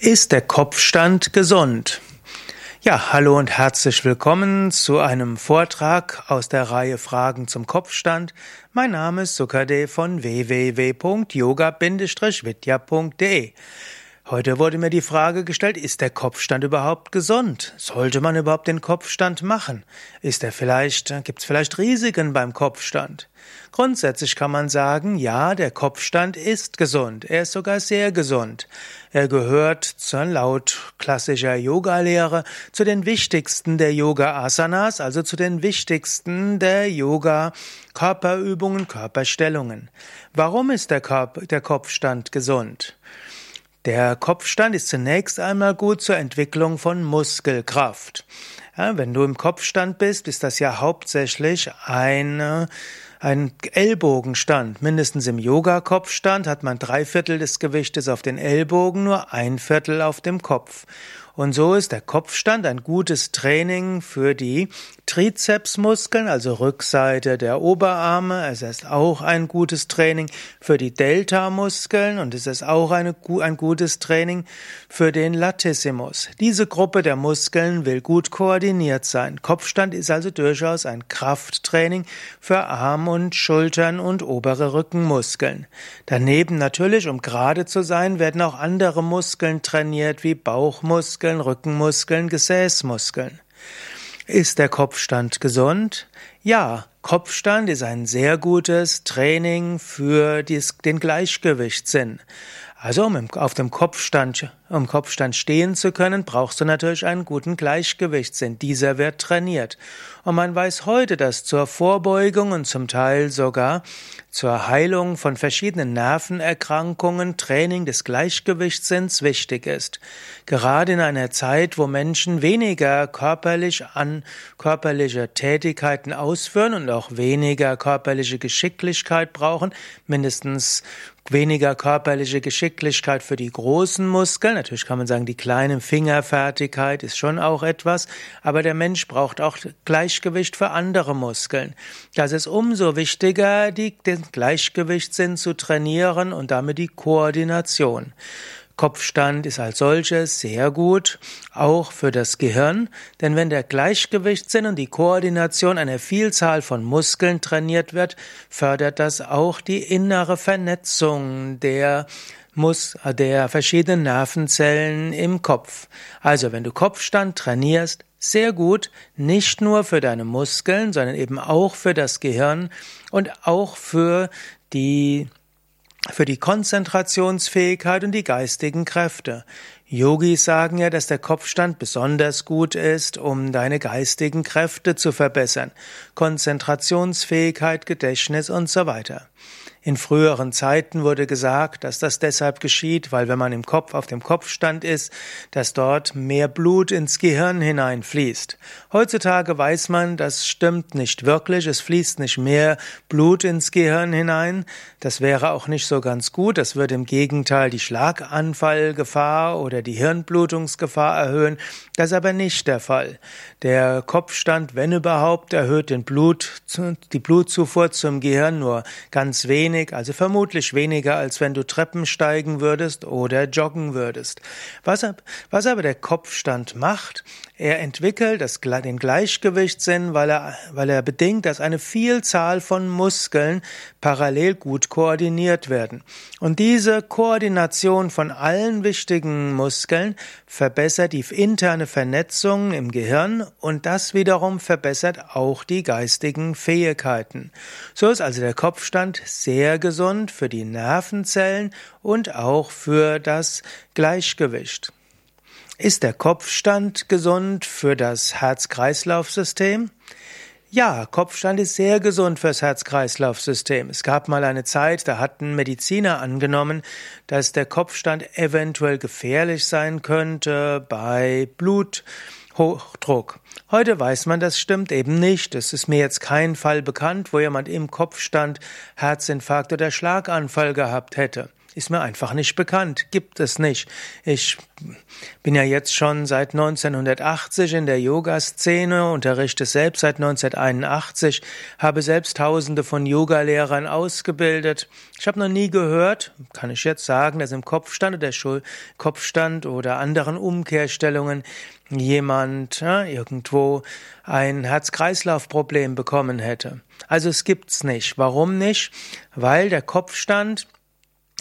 Ist der Kopfstand gesund? Ja, hallo und herzlich willkommen zu einem Vortrag aus der Reihe Fragen zum Kopfstand. Mein Name ist Sukade von www.yoga-vidya.de. Heute wurde mir die Frage gestellt, ist der Kopfstand überhaupt gesund? Sollte man überhaupt den Kopfstand machen? Ist er vielleicht, gibt es vielleicht Risiken beim Kopfstand? Grundsätzlich kann man sagen, ja, der Kopfstand ist gesund. Er ist sogar sehr gesund. Er gehört zur laut klassischer Yoga-Lehre zu den wichtigsten der Yoga-Asanas, also zu den wichtigsten der Yoga-Körperübungen, Körperstellungen. Warum ist der, Körper, der Kopfstand gesund? Der Kopfstand ist zunächst einmal gut zur Entwicklung von Muskelkraft. Ja, wenn du im Kopfstand bist, ist das ja hauptsächlich eine, ein Ellbogenstand. Mindestens im Yoga-Kopfstand hat man drei Viertel des Gewichtes auf den Ellbogen, nur ein Viertel auf dem Kopf. Und so ist der Kopfstand ein gutes Training für die Trizepsmuskeln, also Rückseite der Oberarme. Es ist auch ein gutes Training für die Delta-Muskeln und es ist auch eine, ein gutes Training für den Latissimus. Diese Gruppe der Muskeln will gut koordiniert sein. Kopfstand ist also durchaus ein Krafttraining für Arm und Schultern und obere Rückenmuskeln. Daneben natürlich, um gerade zu sein, werden auch andere Muskeln trainiert, wie Bauchmuskeln, Muskeln, Rückenmuskeln, Gesäßmuskeln. Ist der Kopfstand gesund? Ja, Kopfstand ist ein sehr gutes Training für den Gleichgewichtssinn. Also um auf dem Kopfstand, um Kopfstand stehen zu können, brauchst du natürlich einen guten Gleichgewichtssinn. Dieser wird trainiert. Und man weiß heute, dass zur Vorbeugung und zum Teil sogar zur Heilung von verschiedenen Nervenerkrankungen Training des Gleichgewichtssinns wichtig ist. Gerade in einer Zeit, wo Menschen weniger körperlich an körperliche Tätigkeiten ausführen und auch weniger körperliche Geschicklichkeit brauchen, mindestens weniger körperliche Geschicklichkeit für die großen Muskeln. Natürlich kann man sagen, die kleine Fingerfertigkeit ist schon auch etwas, aber der Mensch braucht auch Gleichgewicht für andere Muskeln. Das ist umso wichtiger, die, den Gleichgewichtssinn zu trainieren und damit die Koordination. Kopfstand ist als solches sehr gut, auch für das Gehirn, denn wenn der Gleichgewichtssinn und die Koordination einer Vielzahl von Muskeln trainiert wird, fördert das auch die innere Vernetzung der Mus der verschiedenen Nervenzellen im Kopf. Also, wenn du Kopfstand trainierst, sehr gut, nicht nur für deine Muskeln, sondern eben auch für das Gehirn und auch für die für die Konzentrationsfähigkeit und die geistigen Kräfte. Yogis sagen ja, dass der Kopfstand besonders gut ist, um deine geistigen Kräfte zu verbessern. Konzentrationsfähigkeit, Gedächtnis und so weiter. In früheren Zeiten wurde gesagt, dass das deshalb geschieht, weil wenn man im Kopf auf dem Kopfstand ist, dass dort mehr Blut ins Gehirn hineinfließt. Heutzutage weiß man, das stimmt nicht wirklich, es fließt nicht mehr Blut ins Gehirn hinein. Das wäre auch nicht so ganz gut, das würde im Gegenteil die Schlaganfallgefahr oder die Hirnblutungsgefahr erhöhen. Das ist aber nicht der Fall. Der Kopfstand, wenn überhaupt, erhöht den Blut, die Blutzufuhr zum Gehirn nur ganz wenig wenig, also vermutlich weniger, als wenn du Treppen steigen würdest oder joggen würdest. Was, was aber der Kopfstand macht, er entwickelt das, den Gleichgewichtssinn, weil er, weil er bedingt, dass eine Vielzahl von Muskeln parallel gut koordiniert werden. Und diese Koordination von allen wichtigen Muskeln verbessert die interne Vernetzung im Gehirn und das wiederum verbessert auch die geistigen Fähigkeiten. So ist also der Kopfstand sehr gesund für die Nervenzellen und auch für das Gleichgewicht. Ist der Kopfstand gesund für das Herz-Kreislauf-System? Ja, Kopfstand ist sehr gesund fürs Herz-Kreislauf-System. Es gab mal eine Zeit, da hatten Mediziner angenommen, dass der Kopfstand eventuell gefährlich sein könnte bei Bluthochdruck. Heute weiß man, das stimmt eben nicht. Es ist mir jetzt kein Fall bekannt, wo jemand im Kopfstand Herzinfarkt oder Schlaganfall gehabt hätte. Ist mir einfach nicht bekannt. Gibt es nicht. Ich bin ja jetzt schon seit 1980 in der Yoga-Szene, unterrichte selbst seit 1981, habe selbst tausende von Yogalehrern ausgebildet. Ich habe noch nie gehört, kann ich jetzt sagen, dass im Kopfstand oder Schul Kopfstand oder anderen Umkehrstellungen jemand ja, irgendwo ein Herz-Kreislauf-Problem bekommen hätte. Also es gibt's nicht. Warum nicht? Weil der Kopfstand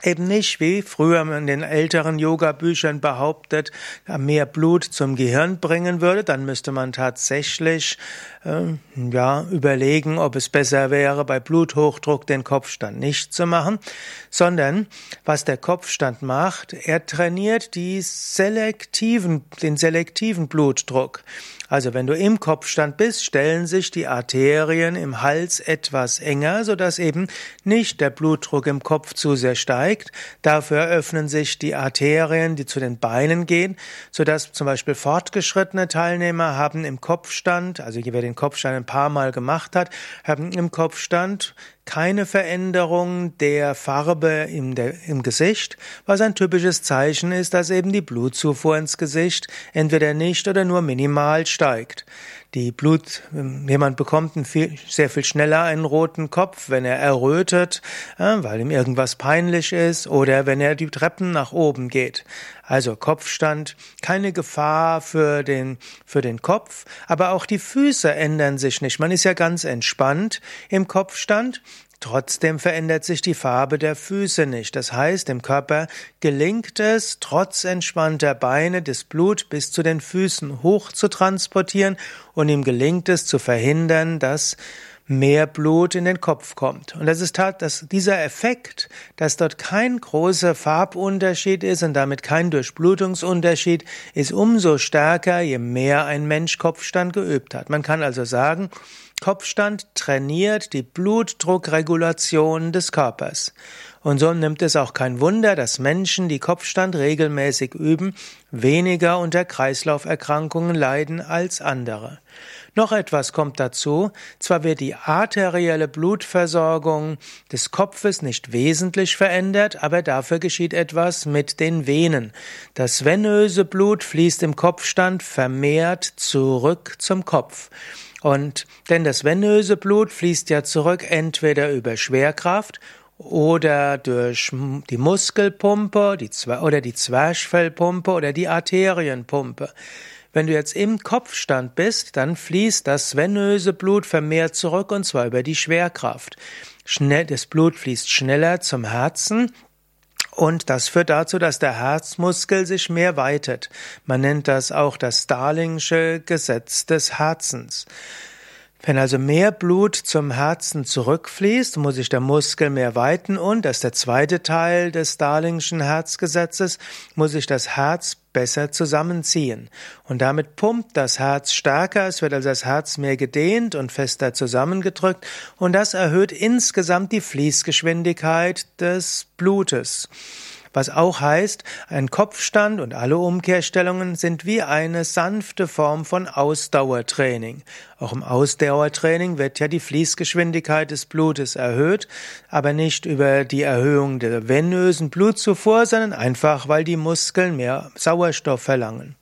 eben nicht, wie früher in den älteren Yoga-Büchern behauptet, mehr Blut zum Gehirn bringen würde, dann müsste man tatsächlich äh, ja überlegen, ob es besser wäre, bei Bluthochdruck den Kopfstand nicht zu machen, sondern was der Kopfstand macht, er trainiert die selektiven, den selektiven Blutdruck. Also wenn du im Kopfstand bist, stellen sich die Arterien im Hals etwas enger, sodass eben nicht der Blutdruck im Kopf zu sehr steigt. Dafür öffnen sich die Arterien, die zu den Beinen gehen, sodass zum Beispiel fortgeschrittene Teilnehmer haben im Kopfstand, also wer den Kopfstand ein paar Mal gemacht hat, haben im Kopfstand keine Veränderung der Farbe im, der, im Gesicht, was ein typisches Zeichen ist, dass eben die Blutzufuhr ins Gesicht entweder nicht oder nur minimal steigt. Die Blut, jemand bekommt viel, sehr viel schneller einen roten Kopf, wenn er errötet, weil ihm irgendwas peinlich ist oder wenn er die Treppen nach oben geht. Also Kopfstand, keine Gefahr für den, für den Kopf, aber auch die Füße ändern sich nicht. Man ist ja ganz entspannt im Kopfstand Trotzdem verändert sich die Farbe der Füße nicht. Das heißt, dem Körper gelingt es, trotz entspannter Beine das Blut bis zu den Füßen hoch zu transportieren und ihm gelingt es zu verhindern, dass mehr Blut in den Kopf kommt. Und das ist dass dieser Effekt, dass dort kein großer Farbunterschied ist und damit kein Durchblutungsunterschied, ist umso stärker, je mehr ein Mensch Kopfstand geübt hat. Man kann also sagen, Kopfstand trainiert die Blutdruckregulation des Körpers. Und so nimmt es auch kein Wunder, dass Menschen, die Kopfstand regelmäßig üben, weniger unter Kreislauferkrankungen leiden als andere. Noch etwas kommt dazu. Zwar wird die arterielle Blutversorgung des Kopfes nicht wesentlich verändert, aber dafür geschieht etwas mit den Venen. Das venöse Blut fließt im Kopfstand vermehrt zurück zum Kopf. Und denn das venöse Blut fließt ja zurück entweder über Schwerkraft oder durch die Muskelpumpe die oder die Zwerchfellpumpe oder die Arterienpumpe. Wenn du jetzt im Kopfstand bist, dann fließt das venöse Blut vermehrt zurück und zwar über die Schwerkraft. Schnell, das Blut fließt schneller zum Herzen und das führt dazu, dass der Herzmuskel sich mehr weitet. Man nennt das auch das Starlingsche Gesetz des Herzens. Wenn also mehr Blut zum Herzen zurückfließt, muss sich der Muskel mehr weiten und, das ist der zweite Teil des Starlingschen Herzgesetzes, muss sich das Herz besser zusammenziehen. Und damit pumpt das Herz stärker, es wird also das Herz mehr gedehnt und fester zusammengedrückt und das erhöht insgesamt die Fließgeschwindigkeit des Blutes. Was auch heißt, ein Kopfstand und alle Umkehrstellungen sind wie eine sanfte Form von Ausdauertraining. Auch im Ausdauertraining wird ja die Fließgeschwindigkeit des Blutes erhöht, aber nicht über die Erhöhung der venösen Blutzufuhr, sondern einfach, weil die Muskeln mehr Sauerstoff verlangen.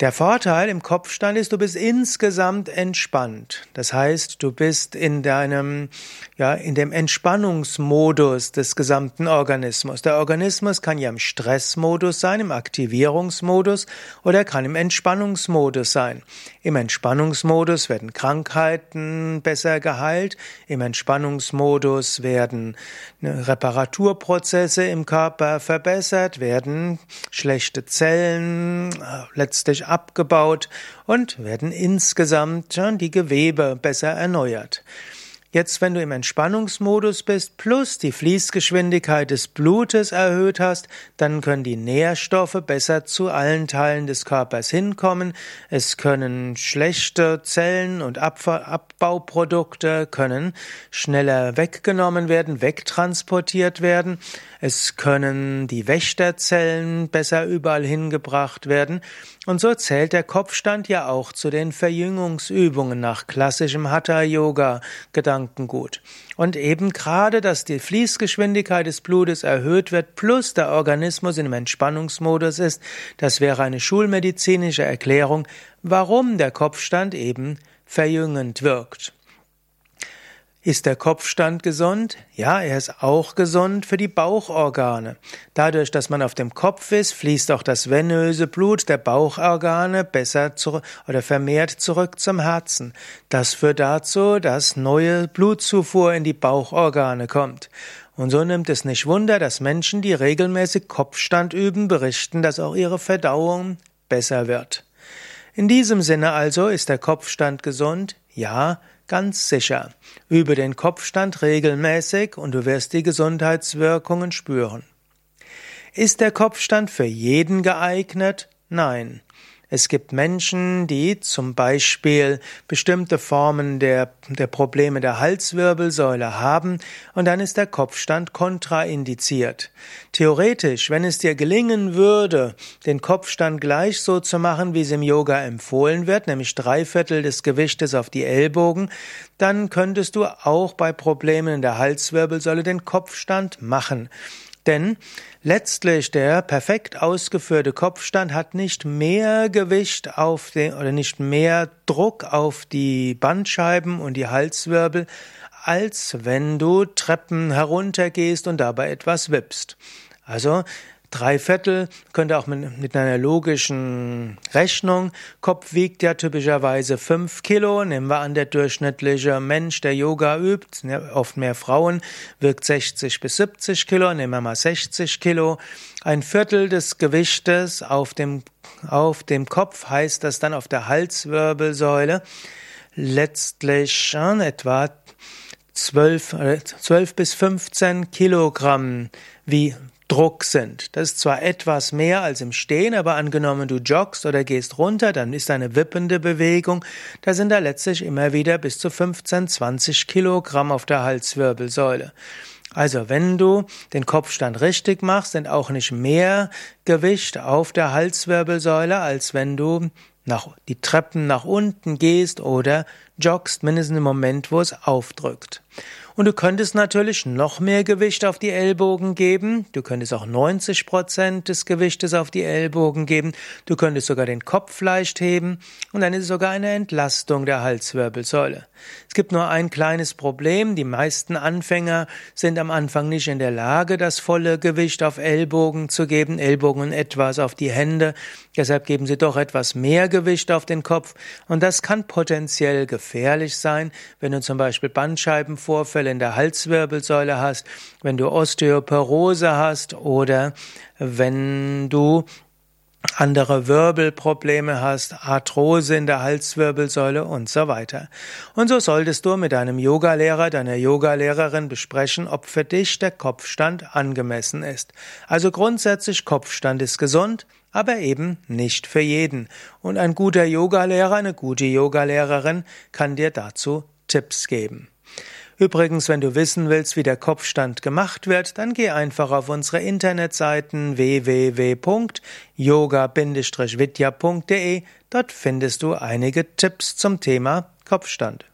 Der Vorteil im Kopfstand ist, du bist insgesamt entspannt. Das heißt, du bist in deinem, ja, in dem Entspannungsmodus des gesamten Organismus. Der Organismus kann ja im Stressmodus sein, im Aktivierungsmodus oder kann im Entspannungsmodus sein. Im Entspannungsmodus werden Krankheiten besser geheilt. Im Entspannungsmodus werden ne, Reparaturprozesse im Körper verbessert, werden schlechte Zellen äh, letztlich abgebaut und werden insgesamt die Gewebe besser erneuert. Jetzt, wenn du im Entspannungsmodus bist, plus die Fließgeschwindigkeit des Blutes erhöht hast, dann können die Nährstoffe besser zu allen Teilen des Körpers hinkommen. Es können schlechte Zellen und Abbauprodukte können schneller weggenommen werden, wegtransportiert werden. Es können die Wächterzellen besser überall hingebracht werden. Und so zählt der Kopfstand ja auch zu den Verjüngungsübungen nach klassischem Hatha-Yoga. Gedanken Gedankengut. Und eben gerade, dass die Fließgeschwindigkeit des Blutes erhöht wird, plus der Organismus in einem Entspannungsmodus ist, das wäre eine schulmedizinische Erklärung, warum der Kopfstand eben verjüngend wirkt. Ist der Kopfstand gesund? Ja, er ist auch gesund für die Bauchorgane. Dadurch, dass man auf dem Kopf ist, fließt auch das venöse Blut der Bauchorgane besser zurück oder vermehrt zurück zum Herzen. Das führt dazu, dass neue Blutzufuhr in die Bauchorgane kommt. Und so nimmt es nicht Wunder, dass Menschen, die regelmäßig Kopfstand üben, berichten, dass auch ihre Verdauung besser wird. In diesem Sinne also ist der Kopfstand gesund? Ja, Ganz sicher. Übe den Kopfstand regelmäßig und du wirst die Gesundheitswirkungen spüren. Ist der Kopfstand für jeden geeignet? Nein. Es gibt Menschen, die zum Beispiel bestimmte Formen der, der Probleme der Halswirbelsäule haben und dann ist der Kopfstand kontraindiziert. Theoretisch, wenn es dir gelingen würde, den Kopfstand gleich so zu machen, wie es im Yoga empfohlen wird, nämlich drei Viertel des Gewichtes auf die Ellbogen, dann könntest du auch bei Problemen in der Halswirbelsäule den Kopfstand machen. Denn letztlich der perfekt ausgeführte Kopfstand hat nicht mehr Gewicht auf den oder nicht mehr Druck auf die Bandscheiben und die Halswirbel, als wenn du Treppen heruntergehst und dabei etwas wippst. Also Drei Viertel könnte auch mit, mit, einer logischen Rechnung. Kopf wiegt ja typischerweise fünf Kilo. Nehmen wir an, der durchschnittliche Mensch, der Yoga übt, oft mehr Frauen, wirkt 60 bis 70 Kilo. Nehmen wir mal 60 Kilo. Ein Viertel des Gewichtes auf dem, auf dem Kopf heißt das dann auf der Halswirbelsäule letztlich äh, etwa 12, äh, 12 bis 15 Kilogramm wie Druck sind. Das ist zwar etwas mehr als im Stehen, aber angenommen du joggst oder gehst runter, dann ist eine wippende Bewegung. Da sind da letztlich immer wieder bis zu 15, 20 Kilogramm auf der Halswirbelsäule. Also wenn du den Kopfstand richtig machst, sind auch nicht mehr Gewicht auf der Halswirbelsäule, als wenn du nach, die Treppen nach unten gehst oder joggst, mindestens im Moment, wo es aufdrückt. Und du könntest natürlich noch mehr Gewicht auf die Ellbogen geben. Du könntest auch 90 Prozent des Gewichtes auf die Ellbogen geben. Du könntest sogar den Kopf leicht heben. Und dann ist es sogar eine Entlastung der Halswirbelsäule. Es gibt nur ein kleines Problem. Die meisten Anfänger sind am Anfang nicht in der Lage, das volle Gewicht auf Ellbogen zu geben, Ellbogen etwas auf die Hände. Deshalb geben sie doch etwas mehr Gewicht auf den Kopf. Und das kann potenziell gefährlich sein, wenn du zum Beispiel Bandscheibenvorfälle in der Halswirbelsäule hast, wenn du Osteoporose hast oder wenn du andere Wirbelprobleme hast, Arthrose in der Halswirbelsäule und so weiter. Und so solltest du mit deinem Yogalehrer, deiner Yogalehrerin besprechen, ob für dich der Kopfstand angemessen ist. Also grundsätzlich Kopfstand ist gesund, aber eben nicht für jeden. Und ein guter Yogalehrer, eine gute Yogalehrerin kann dir dazu Tipps geben. Übrigens, wenn du wissen willst, wie der Kopfstand gemacht wird, dann geh einfach auf unsere Internetseiten www.yoga-vidya.de. Dort findest du einige Tipps zum Thema Kopfstand.